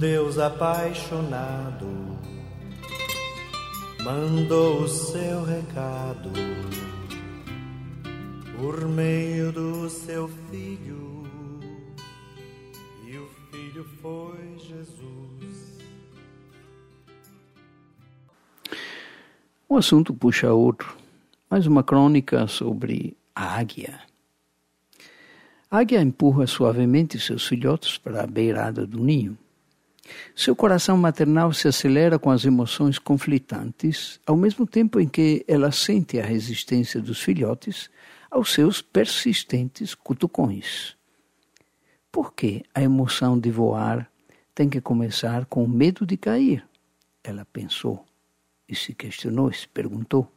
Deus apaixonado mandou o seu recado por meio do seu filho, e o filho foi Jesus. Um assunto puxa outro, mais uma crônica sobre a águia. A águia empurra suavemente seus filhotes para a beirada do ninho. Seu coração maternal se acelera com as emoções conflitantes, ao mesmo tempo em que ela sente a resistência dos filhotes aos seus persistentes cutucões. Por que a emoção de voar tem que começar com o medo de cair? Ela pensou e se questionou, se perguntou.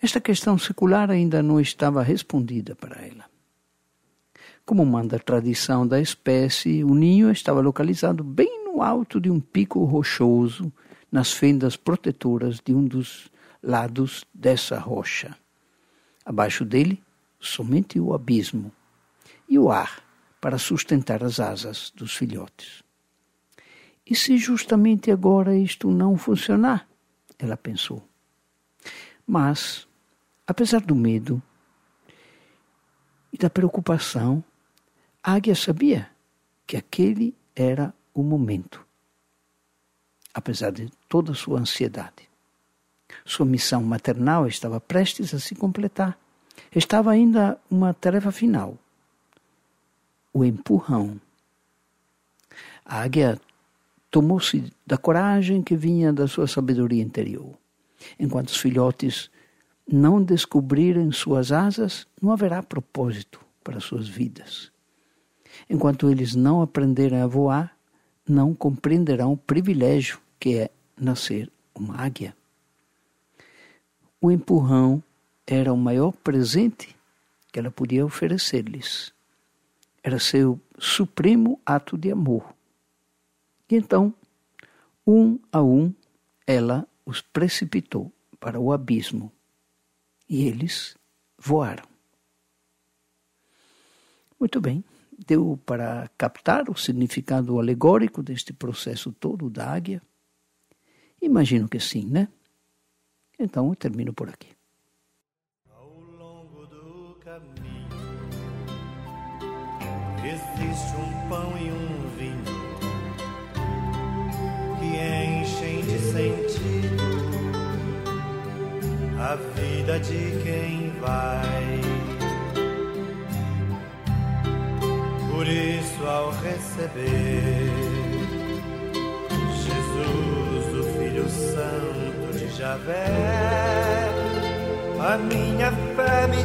Esta questão secular ainda não estava respondida para ela. Como manda a tradição da espécie, o ninho estava localizado bem no alto de um pico rochoso, nas fendas protetoras de um dos lados dessa rocha. Abaixo dele, somente o abismo e o ar para sustentar as asas dos filhotes. E se justamente agora isto não funcionar? Ela pensou. Mas, apesar do medo e da preocupação, a águia sabia que aquele era o momento, apesar de toda a sua ansiedade. Sua missão maternal estava prestes a se completar. Estava ainda uma tarefa final: o empurrão. A águia tomou-se da coragem que vinha da sua sabedoria interior. Enquanto os filhotes não descobrirem suas asas, não haverá propósito para suas vidas. Enquanto eles não aprenderem a voar, não compreenderão o privilégio que é nascer uma águia. O empurrão era o maior presente que ela podia oferecer-lhes. Era seu supremo ato de amor. E então, um a um, ela os precipitou para o abismo e eles voaram. Muito bem deu para captar o significado alegórico deste processo todo da águia? Imagino que sim, né? Então eu termino por aqui. Ao longo do caminho existe um pão e um vinho que enchem de sentido a vida de quem vai. Receber. Jesus, o Filho Santo de Javé, a minha fé me